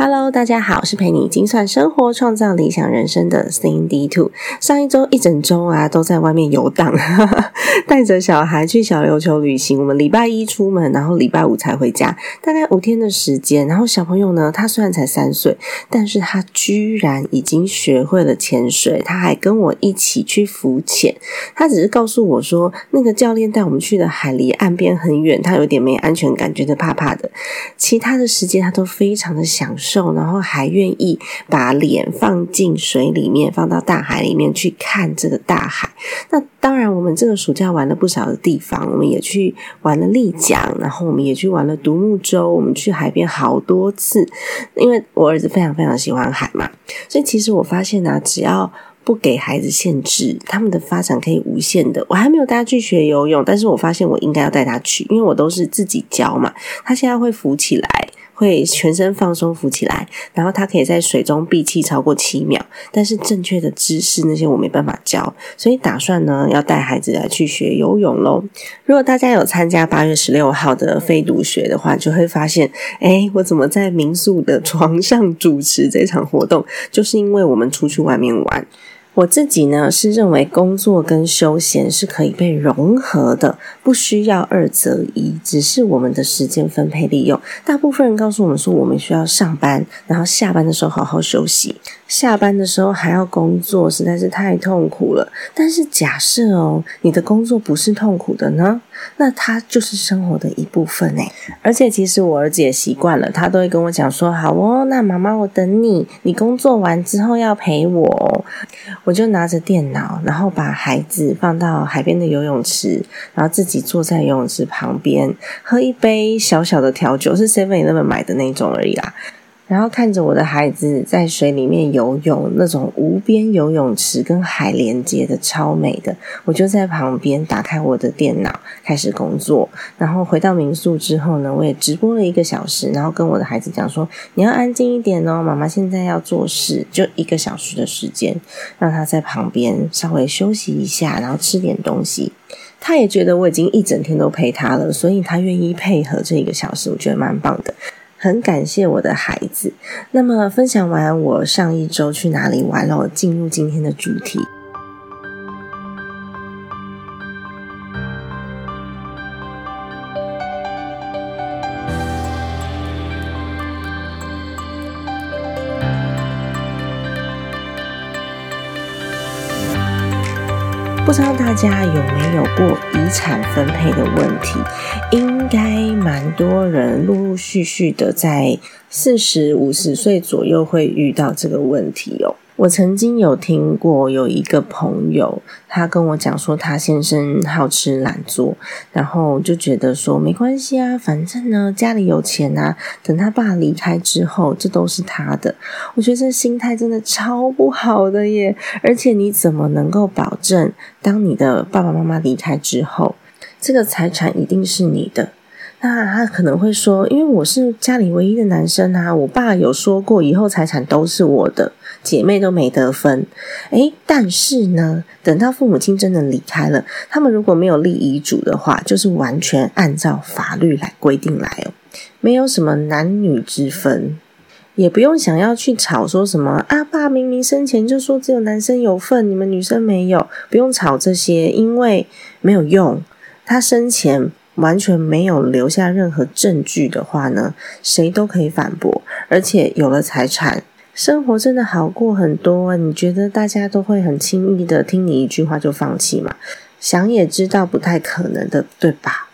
Hello，大家好，我是陪你精算生活、创造理想人生的 Cindy Two。上一周一整周啊，都在外面游荡，带着小孩去小琉球旅行。我们礼拜一出门，然后礼拜五才回家，大概五天的时间。然后小朋友呢，他虽然才三岁，但是他居然已经学会了潜水，他还跟我一起去浮潜。他只是告诉我说，那个教练带我们去的海离岸边很远，他有点没安全感，觉得怕怕的。其他的时间他都非常的享受。受，然后还愿意把脸放进水里面，放到大海里面去看这个大海。那当然，我们这个暑假玩了不少的地方，我们也去玩了丽江，然后我们也去玩了独木舟，我们去海边好多次。因为我儿子非常非常喜欢海嘛，所以其实我发现呢，只要不给孩子限制，他们的发展可以无限的。我还没有带他去学游泳，但是我发现我应该要带他去，因为我都是自己教嘛。他现在会浮起来。会全身放松浮起来，然后他可以在水中闭气超过七秒。但是正确的姿势那些我没办法教，所以打算呢要带孩子来去学游泳喽。如果大家有参加八月十六号的非读学的话，就会发现，哎，我怎么在民宿的床上主持这场活动？就是因为我们出去外面玩。我自己呢是认为工作跟休闲是可以被融合的，不需要二择一，只是我们的时间分配利用。大部分人告诉我们说，我们需要上班，然后下班的时候好好休息，下班的时候还要工作，实在是太痛苦了。但是假设哦，你的工作不是痛苦的呢？那它就是生活的一部分诶，而且其实我儿子也习惯了，他都会跟我讲说：“好哦，那妈妈我等你，你工作完之后要陪我。”我就拿着电脑，然后把孩子放到海边的游泳池，然后自己坐在游泳池旁边，喝一杯小小的调酒，是 Seven Eleven 买的那种而已啦。然后看着我的孩子在水里面游泳，那种无边游泳池跟海连接的超美的，我就在旁边打开我的电脑开始工作。然后回到民宿之后呢，我也直播了一个小时，然后跟我的孩子讲说：“你要安静一点哦，妈妈现在要做事，就一个小时的时间，让他在旁边稍微休息一下，然后吃点东西。”他也觉得我已经一整天都陪他了，所以他愿意配合这一个小时，我觉得蛮棒的。很感谢我的孩子。那么，分享完我上一周去哪里玩了，进入今天的主题。不知道大家有没有过遗产分配的问题？因应该蛮多人陆陆续续的在四十五十岁左右会遇到这个问题哦。我曾经有听过有一个朋友，他跟我讲说，他先生好吃懒做，然后就觉得说没关系啊，反正呢家里有钱啊，等他爸离开之后，这都是他的。我觉得这心态真的超不好的耶！而且你怎么能够保证，当你的爸爸妈妈离开之后，这个财产一定是你的？那他可能会说，因为我是家里唯一的男生啊，我爸有说过，以后财产都是我的。姐妹都没得分，诶，但是呢，等到父母亲真的离开了，他们如果没有立遗嘱的话，就是完全按照法律来规定来哦，没有什么男女之分，也不用想要去吵说什么啊，爸明明生前就说只有男生有份，你们女生没有，不用吵这些，因为没有用，他生前完全没有留下任何证据的话呢，谁都可以反驳，而且有了财产。生活真的好过很多，你觉得大家都会很轻易的听你一句话就放弃吗？想也知道不太可能的，对吧？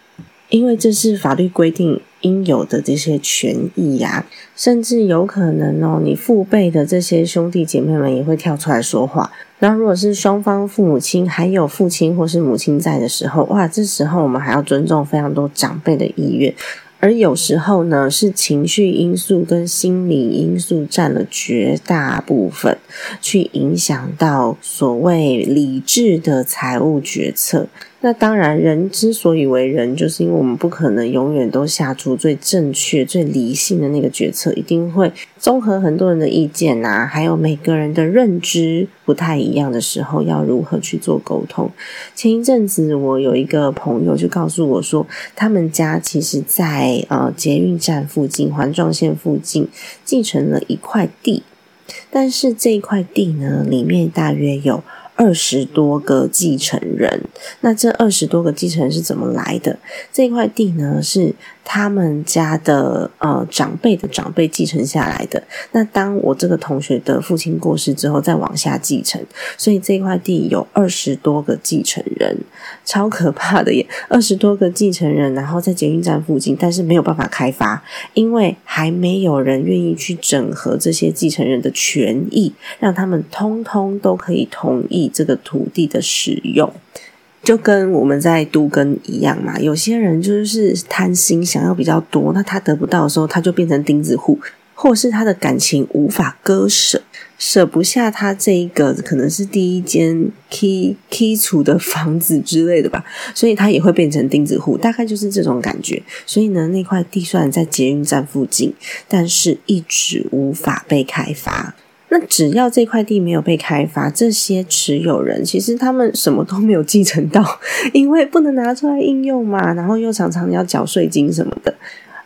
因为这是法律规定应有的这些权益呀，甚至有可能哦，你父辈的这些兄弟姐妹们也会跳出来说话。那如果是双方父母亲还有父亲或是母亲在的时候，哇，这时候我们还要尊重非常多长辈的意愿。而有时候呢，是情绪因素跟心理因素占了绝大部分，去影响到所谓理智的财务决策。那当然，人之所以为人，就是因为我们不可能永远都下出最正确、最理性的那个决策，一定会综合很多人的意见呐，还有每个人的认知不太一样的时候，要如何去做沟通？前一阵子，我有一个朋友就告诉我说，他们家其实，在呃捷运站附近、环状线附近继承了一块地，但是这一块地呢，里面大约有。二十多个继承人，那这二十多个继承人是怎么来的？这块地呢是。他们家的呃长辈的长辈继承下来的，那当我这个同学的父亲过世之后，再往下继承，所以这块地有二十多个继承人，超可怕的耶！二十多个继承人，然后在捷运站附近，但是没有办法开发，因为还没有人愿意去整合这些继承人的权益，让他们通通都可以同意这个土地的使用。就跟我们在都根一样嘛，有些人就是贪心，想要比较多，那他得不到的时候，他就变成钉子户，或是他的感情无法割舍，舍不下他这一个可能是第一间 key key 处的房子之类的吧，所以他也会变成钉子户，大概就是这种感觉。所以呢，那块地虽然在捷运站附近，但是一直无法被开发。那只要这块地没有被开发，这些持有人其实他们什么都没有继承到，因为不能拿出来应用嘛，然后又常常要缴税金什么的。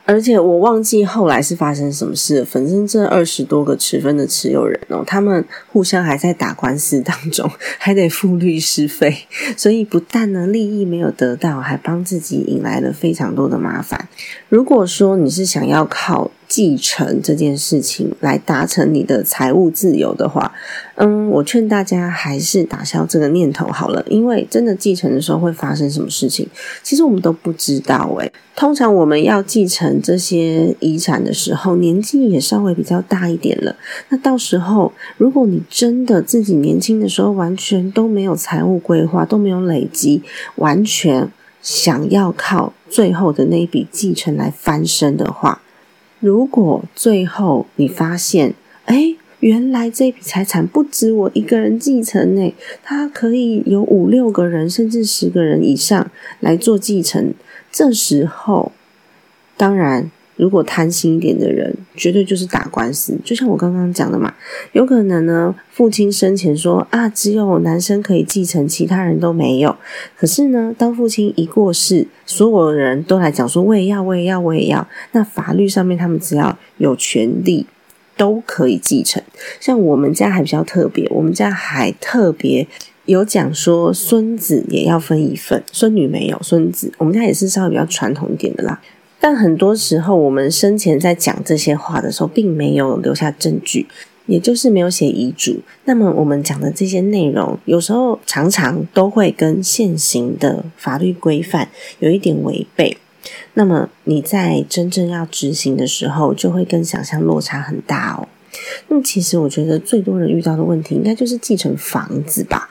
而且我忘记后来是发生什么事了。反正这二十多个持分的持有人哦，他们互相还在打官司当中，还得付律师费，所以不但呢利益没有得到，还帮自己引来了非常多的麻烦。如果说你是想要靠，继承这件事情来达成你的财务自由的话，嗯，我劝大家还是打消这个念头好了，因为真的继承的时候会发生什么事情，其实我们都不知道诶。通常我们要继承这些遗产的时候，年纪也稍微比较大一点了。那到时候，如果你真的自己年轻的时候完全都没有财务规划，都没有累积，完全想要靠最后的那一笔继承来翻身的话。如果最后你发现，哎，原来这笔财产不止我一个人继承呢，它可以有五六个人甚至十个人以上来做继承，这时候，当然。如果贪心一点的人，绝对就是打官司。就像我刚刚讲的嘛，有可能呢，父亲生前说啊，只有男生可以继承，其他人都没有。可是呢，当父亲一过世，所有的人都来讲说，我也要，我也要，我也要。那法律上面，他们只要有权利，都可以继承。像我们家还比较特别，我们家还特别有讲说，孙子也要分一份，孙女没有，孙子我们家也是稍微比较传统一点的啦。但很多时候，我们生前在讲这些话的时候，并没有留下证据，也就是没有写遗嘱。那么，我们讲的这些内容，有时候常常都会跟现行的法律规范有一点违背。那么，你在真正要执行的时候，就会跟想象落差很大哦。那么，其实我觉得最多人遇到的问题，应该就是继承房子吧。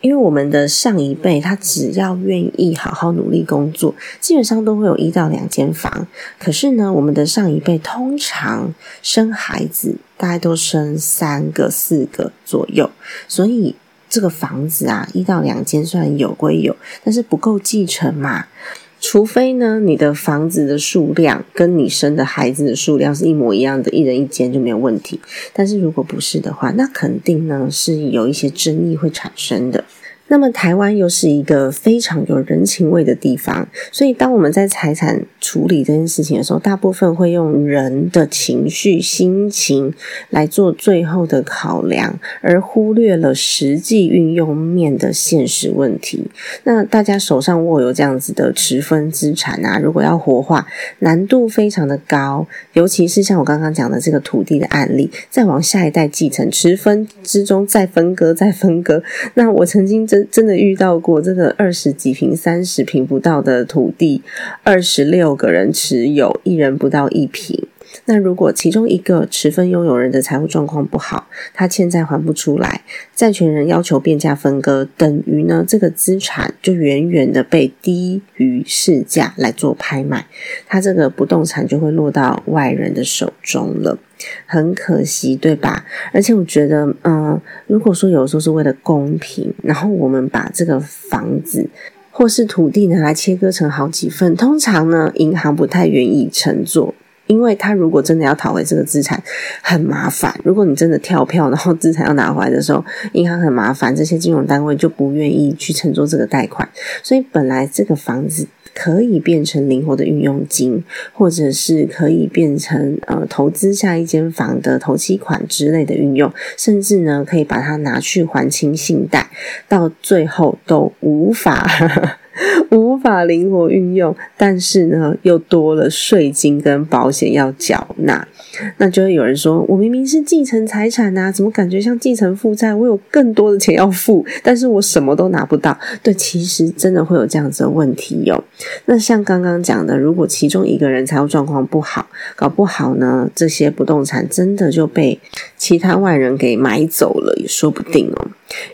因为我们的上一辈，他只要愿意好好努力工作，基本上都会有一到两间房。可是呢，我们的上一辈通常生孩子，大概都生三个、四个左右，所以这个房子啊，一到两间算有归有，但是不够继承嘛。除非呢，你的房子的数量跟你生的孩子的数量是一模一样的，一人一间就没有问题。但是如果不是的话，那肯定呢是有一些争议会产生的。那么台湾又是一个非常有人情味的地方，所以当我们在财产处理这件事情的时候，大部分会用人的情绪、心情来做最后的考量，而忽略了实际运用面的现实问题。那大家手上握有这样子的持分资产啊，如果要活化，难度非常的高，尤其是像我刚刚讲的这个土地的案例，再往下一代继承持分之中再分割再分割，那我曾经真。的遇到过这个二十几平、三十平不到的土地，二十六个人持有，一人不到一平。那如果其中一个持分拥有人的财务状况不好，他欠债还不出来，债权人要求变价分割，等于呢这个资产就远远的被低于市价来做拍卖，他这个不动产就会落到外人的手中了。很可惜，对吧？而且我觉得，嗯，如果说有时候是为了公平，然后我们把这个房子或是土地拿来切割成好几份，通常呢，银行不太愿意乘坐，因为他如果真的要讨回这个资产，很麻烦。如果你真的跳票，然后资产要拿回来的时候，银行很麻烦，这些金融单位就不愿意去乘坐这个贷款。所以本来这个房子。可以变成灵活的运用金，或者是可以变成呃投资下一间房的投期款之类的运用，甚至呢可以把它拿去还清信贷，到最后都无法。无法灵活运用，但是呢，又多了税金跟保险要缴纳，那就会有人说：“我明明是继承财产呐，怎么感觉像继承负债？我有更多的钱要付，但是我什么都拿不到。”对，其实真的会有这样子的问题哟。那像刚刚讲的，如果其中一个人财务状况不好，搞不好呢，这些不动产真的就被其他外人给买走了，也说不定哦。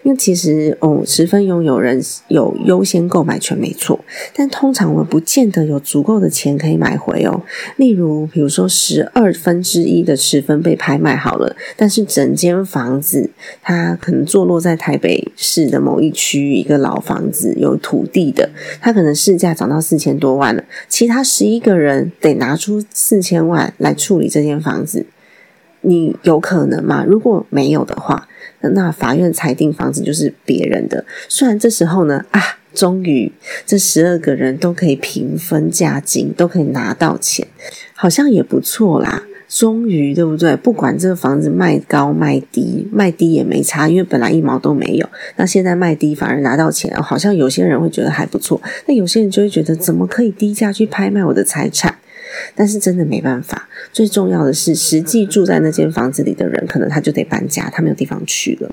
因为其实哦，十分拥有人有优先购买权，没错。但通常我们不见得有足够的钱可以买回哦。例如，比如说十二分之一的十分被拍卖好了，但是整间房子它可能坐落在台北市的某一区域，一个老房子有土地的，它可能市价涨到四千多万了。其他十一个人得拿出四千万来处理这间房子，你有可能吗？如果没有的话。那法院裁定房子就是别人的，虽然这时候呢啊，终于这十二个人都可以平分价金，都可以拿到钱，好像也不错啦。终于对不对？不管这个房子卖高卖低，卖低也没差，因为本来一毛都没有。那现在卖低反而拿到钱，好像有些人会觉得还不错，那有些人就会觉得怎么可以低价去拍卖我的财产？但是真的没办法，最重要的是，实际住在那间房子里的人，可能他就得搬家，他没有地方去了。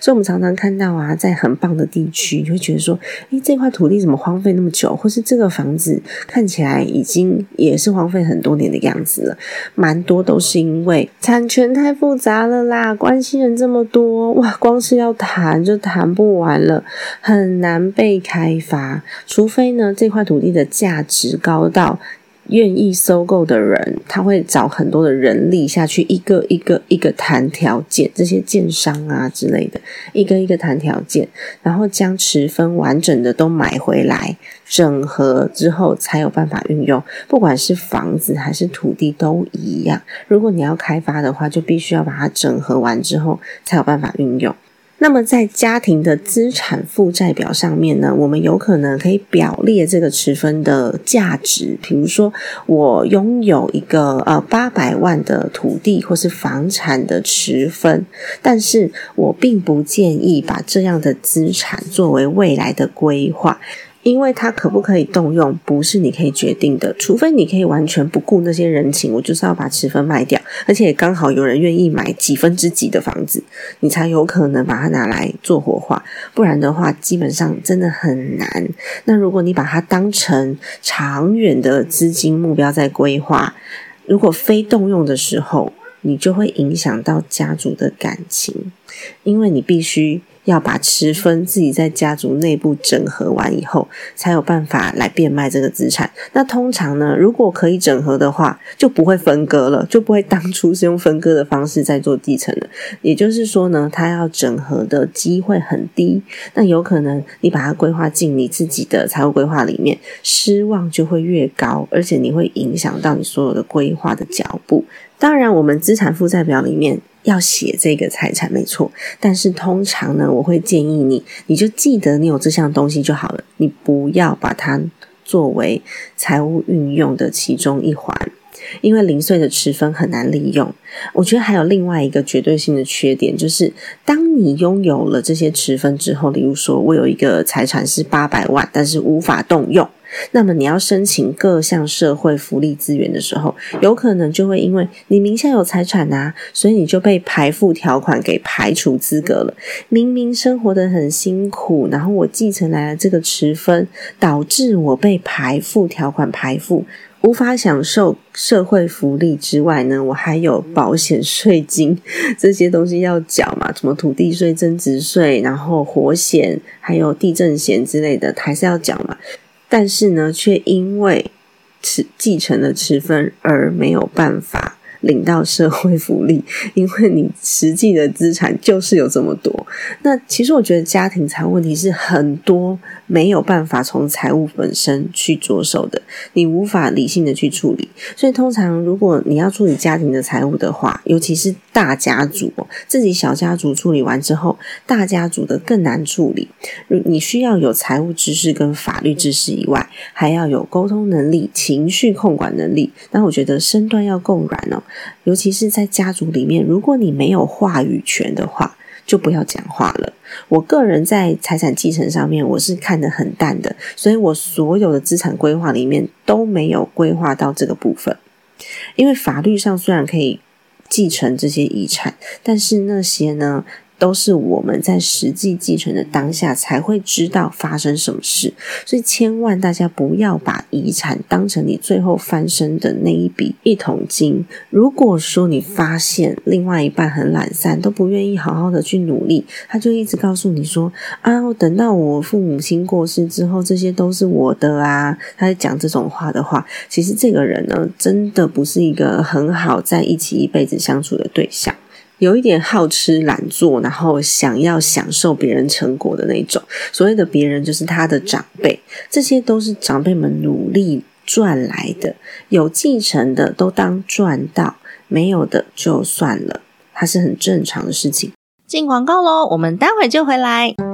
所以，我们常常看到啊，在很棒的地区，你会觉得说，诶，这块土地怎么荒废那么久？或是这个房子看起来已经也是荒废很多年的样子了。蛮多都是因为产权太复杂了啦，关系人这么多，哇，光是要谈就谈不完了，很难被开发。除非呢，这块土地的价值高到。愿意收购的人，他会找很多的人力下去，一个一个一个谈条件，这些建商啊之类的，一个一个谈条件，然后将持分完整的都买回来，整合之后才有办法运用。不管是房子还是土地都一样，如果你要开发的话，就必须要把它整合完之后才有办法运用。那么在家庭的资产负债表上面呢，我们有可能可以表列这个持分的价值。比如说，我拥有一个呃八百万的土地或是房产的持分，但是我并不建议把这样的资产作为未来的规划。因为它可不可以动用，不是你可以决定的，除非你可以完全不顾那些人情，我就是要把持分卖掉，而且刚好有人愿意买几分之几的房子，你才有可能把它拿来做活化，不然的话，基本上真的很难。那如果你把它当成长远的资金目标在规划，如果非动用的时候，你就会影响到家族的感情，因为你必须。要把持分自己在家族内部整合完以后，才有办法来变卖这个资产。那通常呢，如果可以整合的话，就不会分割了，就不会当初是用分割的方式在做继承了。也就是说呢，它要整合的机会很低。那有可能你把它规划进你自己的财务规划里面，失望就会越高，而且你会影响到你所有的规划的脚步。当然，我们资产负债表里面。要写这个财产没错，但是通常呢，我会建议你，你就记得你有这项东西就好了，你不要把它作为财务运用的其中一环，因为零碎的持分很难利用。我觉得还有另外一个绝对性的缺点，就是当你拥有了这些持分之后，例如说我有一个财产是八百万，但是无法动用。那么你要申请各项社会福利资源的时候，有可能就会因为你名下有财产啊，所以你就被排付条款给排除资格了。明明生活的很辛苦，然后我继承来了这个持分，导致我被排付条款排付。无法享受社会福利之外呢，我还有保险税金这些东西要缴嘛，什么土地税、增值税，然后火险，还有地震险之类的，还是要缴嘛。但是呢，却因为持继承了持分而没有办法。领到社会福利，因为你实际的资产就是有这么多。那其实我觉得家庭财务问题是很多没有办法从财务本身去着手的，你无法理性的去处理。所以通常如果你要处理家庭的财务的话，尤其是大家族，自己小家族处理完之后，大家族的更难处理。你需要有财务知识跟法律知识以外，还要有沟通能力、情绪控管能力。那我觉得身段要够软哦。尤其是在家族里面，如果你没有话语权的话，就不要讲话了。我个人在财产继承上面，我是看得很淡的，所以我所有的资产规划里面都没有规划到这个部分。因为法律上虽然可以继承这些遗产，但是那些呢？都是我们在实际继承的当下才会知道发生什么事，所以千万大家不要把遗产当成你最后翻身的那一笔一桶金。如果说你发现另外一半很懒散，都不愿意好好的去努力，他就一直告诉你说：“啊，等到我父母亲过世之后，这些都是我的啊。”他在讲这种话的话，其实这个人呢，真的不是一个很好在一起一辈子相处的对象。有一点好吃懒做，然后想要享受别人成果的那种。所谓的别人，就是他的长辈，这些都是长辈们努力赚来的。有继承的都当赚到，没有的就算了，它是很正常的事情。进广告喽，我们待会就回来。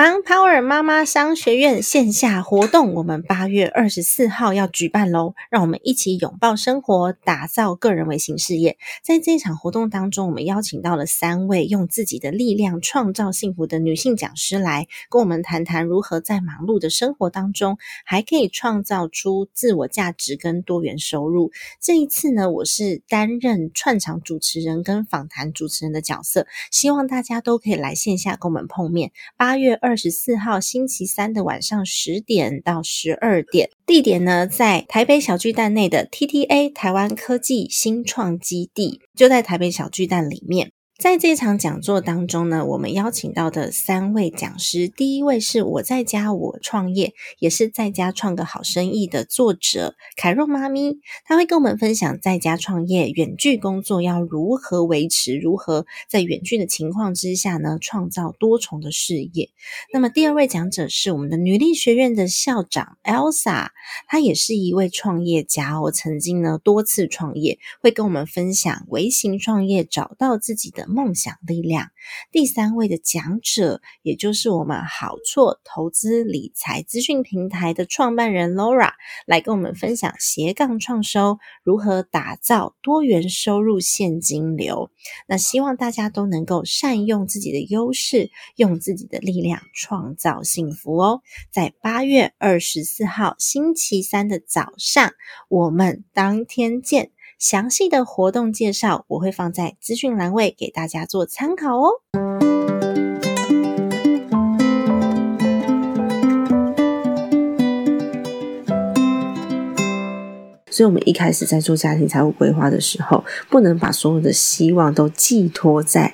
Power 妈妈商学院线下活动，我们八月二十四号要举办喽！让我们一起拥抱生活，打造个人微型事业。在这场活动当中，我们邀请到了三位用自己的力量创造幸福的女性讲师来跟我们谈谈，如何在忙碌的生活当中，还可以创造出自我价值跟多元收入。这一次呢，我是担任串场主持人跟访谈主持人的角色，希望大家都可以来线下跟我们碰面。八月二。二十四号星期三的晚上十点到十二点，地点呢在台北小巨蛋内的 TTA 台湾科技新创基地，就在台北小巨蛋里面。在这场讲座当中呢，我们邀请到的三位讲师，第一位是我在家我创业，也是在家创个好生意的作者凯若妈咪，她会跟我们分享在家创业、远距工作要如何维持，如何在远距的情况之下呢，创造多重的事业。那么第二位讲者是我们的女力学院的校长 Elsa，她也是一位创业家，我曾经呢多次创业，会跟我们分享微型创业，找到自己的。梦想力量，第三位的讲者，也就是我们好错投资理财资讯平台的创办人 Laura，来跟我们分享斜杠创收如何打造多元收入现金流。那希望大家都能够善用自己的优势，用自己的力量创造幸福哦。在八月二十四号星期三的早上，我们当天见。详细的活动介绍我会放在资讯栏位给大家做参考哦。所以，我们一开始在做家庭财务规划的时候，不能把所有的希望都寄托在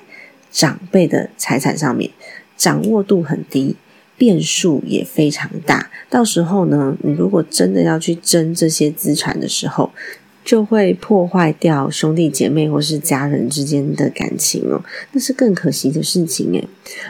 长辈的财产上面，掌握度很低，变数也非常大。到时候呢，你如果真的要去争这些资产的时候，就会破坏掉兄弟姐妹或是家人之间的感情哦，那是更可惜的事情诶。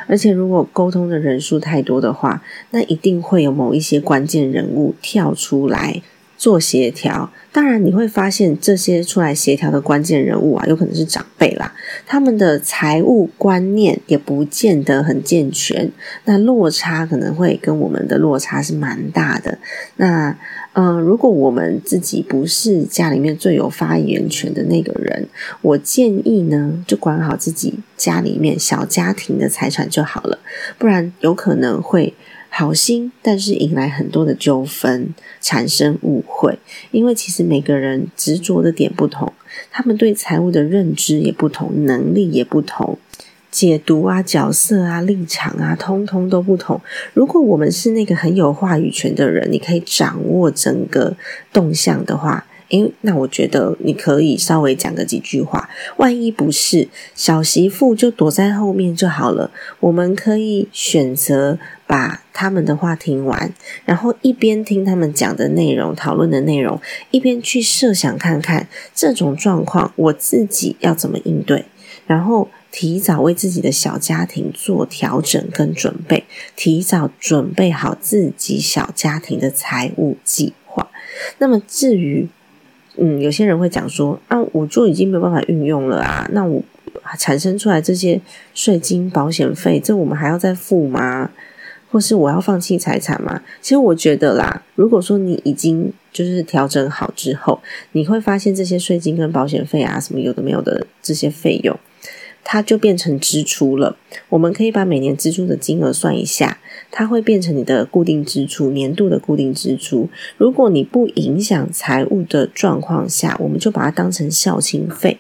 而且如果沟通的人数太多的话，那一定会有某一些关键人物跳出来。做协调，当然你会发现这些出来协调的关键人物啊，有可能是长辈啦，他们的财务观念也不见得很健全，那落差可能会跟我们的落差是蛮大的。那嗯，如果我们自己不是家里面最有发言权的那个人，我建议呢，就管好自己家里面小家庭的财产就好了，不然有可能会。好心，但是引来很多的纠纷，产生误会。因为其实每个人执着的点不同，他们对财务的认知也不同，能力也不同。解读啊、角色啊、立场啊，通通都不同。如果我们是那个很有话语权的人，你可以掌握整个动向的话。诶，那我觉得你可以稍微讲个几句话。万一不是小媳妇，就躲在后面就好了。我们可以选择把他们的话听完，然后一边听他们讲的内容、讨论的内容，一边去设想看看这种状况我自己要怎么应对，然后提早为自己的小家庭做调整跟准备，提早准备好自己小家庭的财务计划。那么至于，嗯，有些人会讲说啊，我就已经没有办法运用了啊，那我产生出来这些税金、保险费，这我们还要再付吗？或是我要放弃财产吗？其实我觉得啦，如果说你已经就是调整好之后，你会发现这些税金跟保险费啊，什么有的没有的这些费用。它就变成支出了。我们可以把每年支出的金额算一下，它会变成你的固定支出，年度的固定支出。如果你不影响财务的状况下，我们就把它当成孝亲费。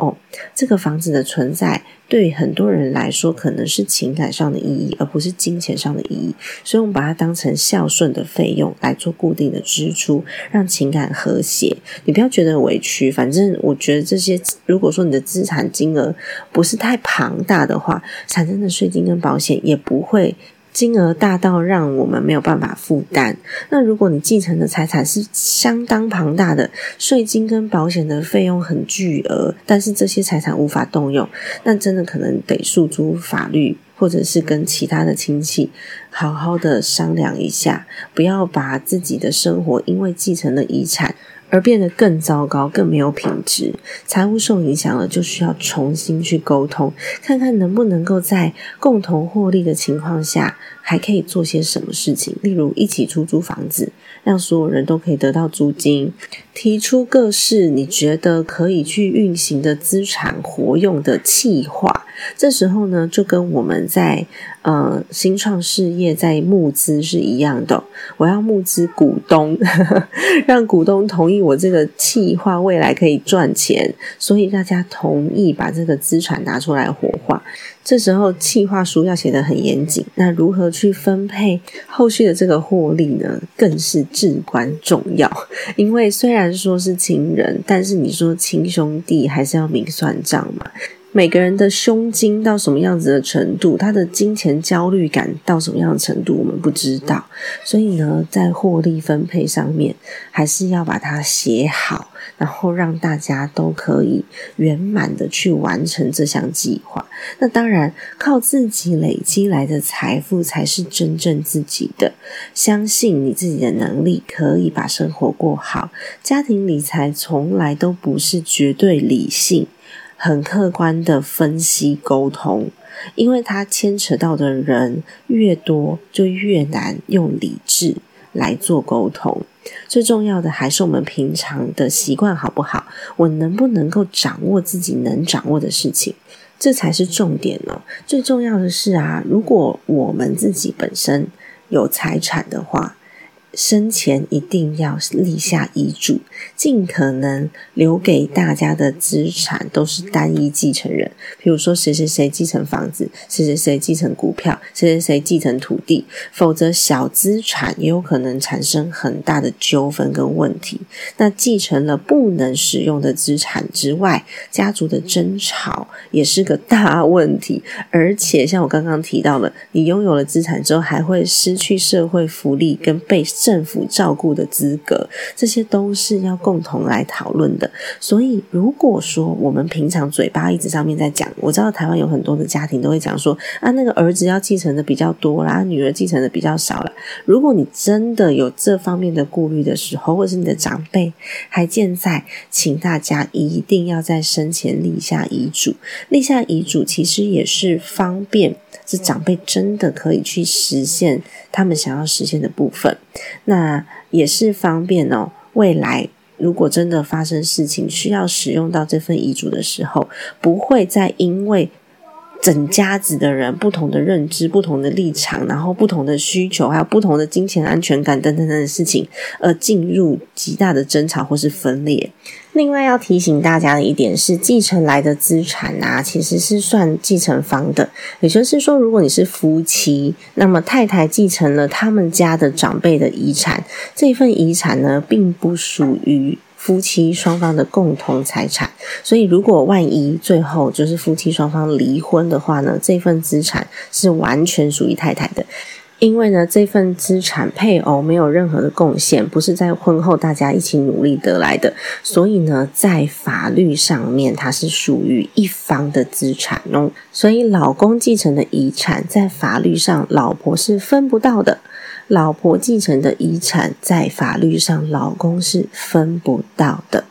哦，这个房子的存在对很多人来说可能是情感上的意义，而不是金钱上的意义。所以，我们把它当成孝顺的费用来做固定的支出，让情感和谐。你不要觉得委屈，反正我觉得这些，如果说你的资产金额不是太庞大的话，产生的税金跟保险也不会。金额大到让我们没有办法负担。那如果你继承的财产是相当庞大的，税金跟保险的费用很巨额，但是这些财产无法动用，那真的可能得诉诸法律，或者是跟其他的亲戚好好的商量一下，不要把自己的生活因为继承了遗产。而变得更糟糕，更没有品质，财务受影响了，就需要重新去沟通，看看能不能够在共同获利的情况下，还可以做些什么事情，例如一起出租房子，让所有人都可以得到租金，提出各式你觉得可以去运行的资产活用的计划。这时候呢，就跟我们在呃新创事业在募资是一样的。我要募资股东，让股东同意我这个计划未来可以赚钱，所以大家同意把这个资产拿出来活化。这时候计划书要写得很严谨。那如何去分配后续的这个获利呢？更是至关重要。因为虽然说是亲人，但是你说亲兄弟还是要明算账嘛。每个人的胸襟到什么样子的程度，他的金钱焦虑感到什么样的程度，我们不知道。所以呢，在获利分配上面，还是要把它写好，然后让大家都可以圆满的去完成这项计划。那当然，靠自己累积来的财富才是真正自己的。相信你自己的能力，可以把生活过好。家庭理财从来都不是绝对理性。很客观的分析沟通，因为它牵扯到的人越多，就越难用理智来做沟通。最重要的还是我们平常的习惯好不好？我能不能够掌握自己能掌握的事情，这才是重点哦。最重要的是啊，如果我们自己本身有财产的话。生前一定要立下遗嘱，尽可能留给大家的资产都是单一继承人。比如说，谁谁谁继承房子，谁谁谁继承股票，谁谁谁继承土地。否则，小资产也有可能产生很大的纠纷跟问题。那继承了不能使用的资产之外，家族的争吵也是个大问题。而且，像我刚刚提到了，你拥有了资产之后，还会失去社会福利跟被。政府照顾的资格，这些都是要共同来讨论的。所以，如果说我们平常嘴巴一直上面在讲，我知道台湾有很多的家庭都会讲说啊，那个儿子要继承的比较多啦，女儿继承的比较少了。如果你真的有这方面的顾虑的时候，或者是你的长辈还健在，请大家一定要在生前立下遗嘱。立下遗嘱其实也是方便，是长辈真的可以去实现他们想要实现的部分。那也是方便哦。未来如果真的发生事情，需要使用到这份遗嘱的时候，不会再因为整家子的人不同的认知、不同的立场，然后不同的需求，还有不同的金钱安全感等等等的事情，而进入极大的争吵或是分裂。另外要提醒大家的一点是，继承来的资产啊，其实是算继承方的。也就是说，如果你是夫妻，那么太太继承了他们家的长辈的遗产，这份遗产呢，并不属于。夫妻双方的共同财产，所以如果万一最后就是夫妻双方离婚的话呢，这份资产是完全属于太太的，因为呢这份资产配偶没有任何的贡献，不是在婚后大家一起努力得来的，所以呢在法律上面它是属于一方的资产哦，所以老公继承的遗产在法律上老婆是分不到的。老婆继承的遗产，在法律上，老公是分不到的。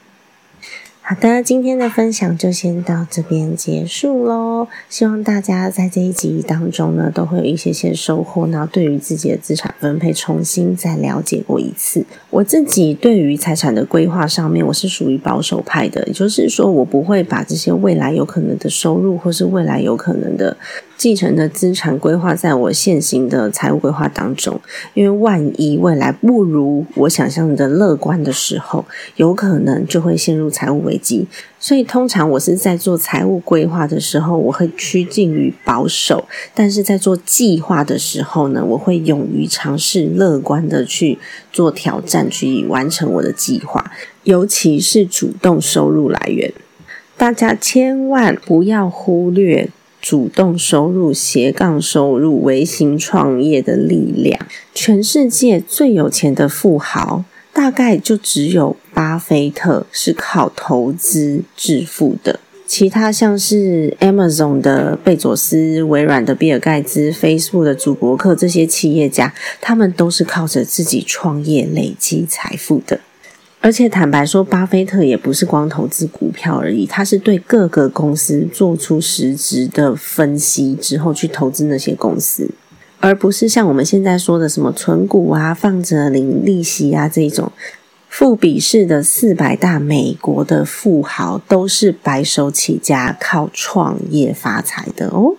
好的，今天的分享就先到这边结束喽。希望大家在这一集当中呢，都会有一些些收获，然后对于自己的资产分配重新再了解过一次。我自己对于财产的规划上面，我是属于保守派的，也就是说，我不会把这些未来有可能的收入，或是未来有可能的。继承的资产规划在我现行的财务规划当中，因为万一未来不如我想象的乐观的时候，有可能就会陷入财务危机。所以通常我是在做财务规划的时候，我会趋近于保守；但是在做计划的时候呢，我会勇于尝试，乐观的去做挑战，去完成我的计划。尤其是主动收入来源，大家千万不要忽略。主动收入、斜杠收入、微型创业的力量。全世界最有钱的富豪，大概就只有巴菲特是靠投资致富的。其他像是 Amazon 的贝佐斯、微软的比尔盖茨、Facebook 的祖伯克这些企业家，他们都是靠着自己创业累积财富的。而且坦白说，巴菲特也不是光投资股票而已，他是对各个公司做出实质的分析之后去投资那些公司，而不是像我们现在说的什么存股啊、放着领利息啊这种。富比士的四百大美国的富豪都是白手起家，靠创业发财的哦。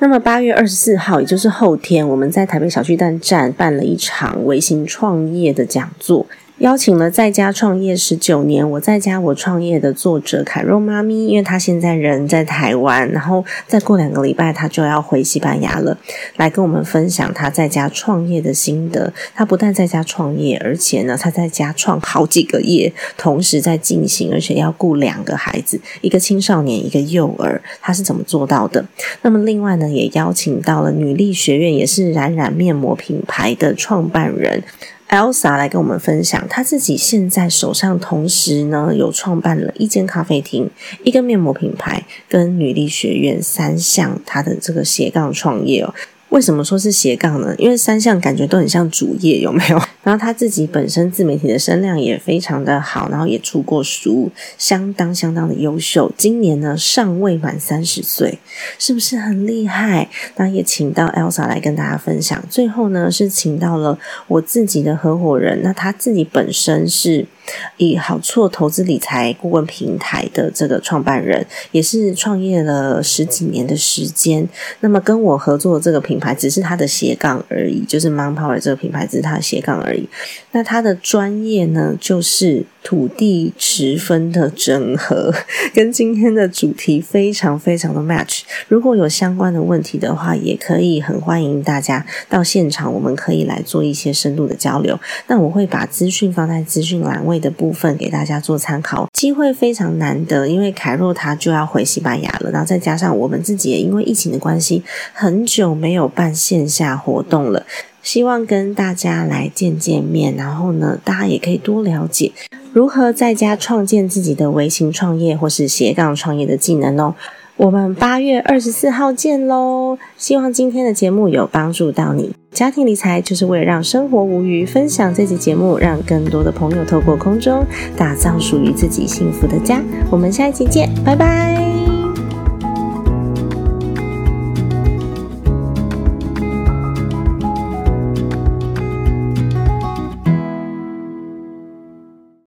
那么八月二十四号，也就是后天，我们在台北小巨蛋站办了一场微型创业的讲座。邀请了在家创业十九年，我在家我创业的作者凯若妈咪，因为她现在人在台湾，然后再过两个礼拜她就要回西班牙了，来跟我们分享她在家创业的心得。她不但在家创业，而且呢，她在家创好几个业，同时在进行，而且要雇两个孩子，一个青少年，一个幼儿，她是怎么做到的？那么另外呢，也邀请到了女力学院，也是冉冉面膜品牌的创办人。Elsa 来跟我们分享，她自己现在手上同时呢有创办了一间咖啡厅、一个面膜品牌跟女力学院三项她的这个斜杠创业哦。为什么说是斜杠呢？因为三项感觉都很像主业，有没有？然后他自己本身自媒体的声量也非常的好，然后也出过书，相当相当的优秀。今年呢尚未满三十岁，是不是很厉害？那也请到 Elsa 来跟大家分享。最后呢是请到了我自己的合伙人，那他自己本身是。以好错投资理财顾问平台的这个创办人，也是创业了十几年的时间。那么跟我合作的这个品牌，只是他的斜杠而已，就是 Man Power 这个品牌只是他的斜杠而而已。那他的专业呢，就是土地持分的整合，跟今天的主题非常非常的 match。如果有相关的问题的话，也可以很欢迎大家到现场，我们可以来做一些深度的交流。那我会把资讯放在资讯栏位。的部分给大家做参考，机会非常难得，因为凯若他就要回西班牙了，然后再加上我们自己也因为疫情的关系，很久没有办线下活动了，希望跟大家来见见面，然后呢，大家也可以多了解如何在家创建自己的微型创业或是斜杠创业的技能哦。我们八月二十四号见喽！希望今天的节目有帮助到你。家庭理财就是为了让生活无虞，分享这期节目，让更多的朋友透过空中打造属于自己幸福的家。我们下一期见，拜拜。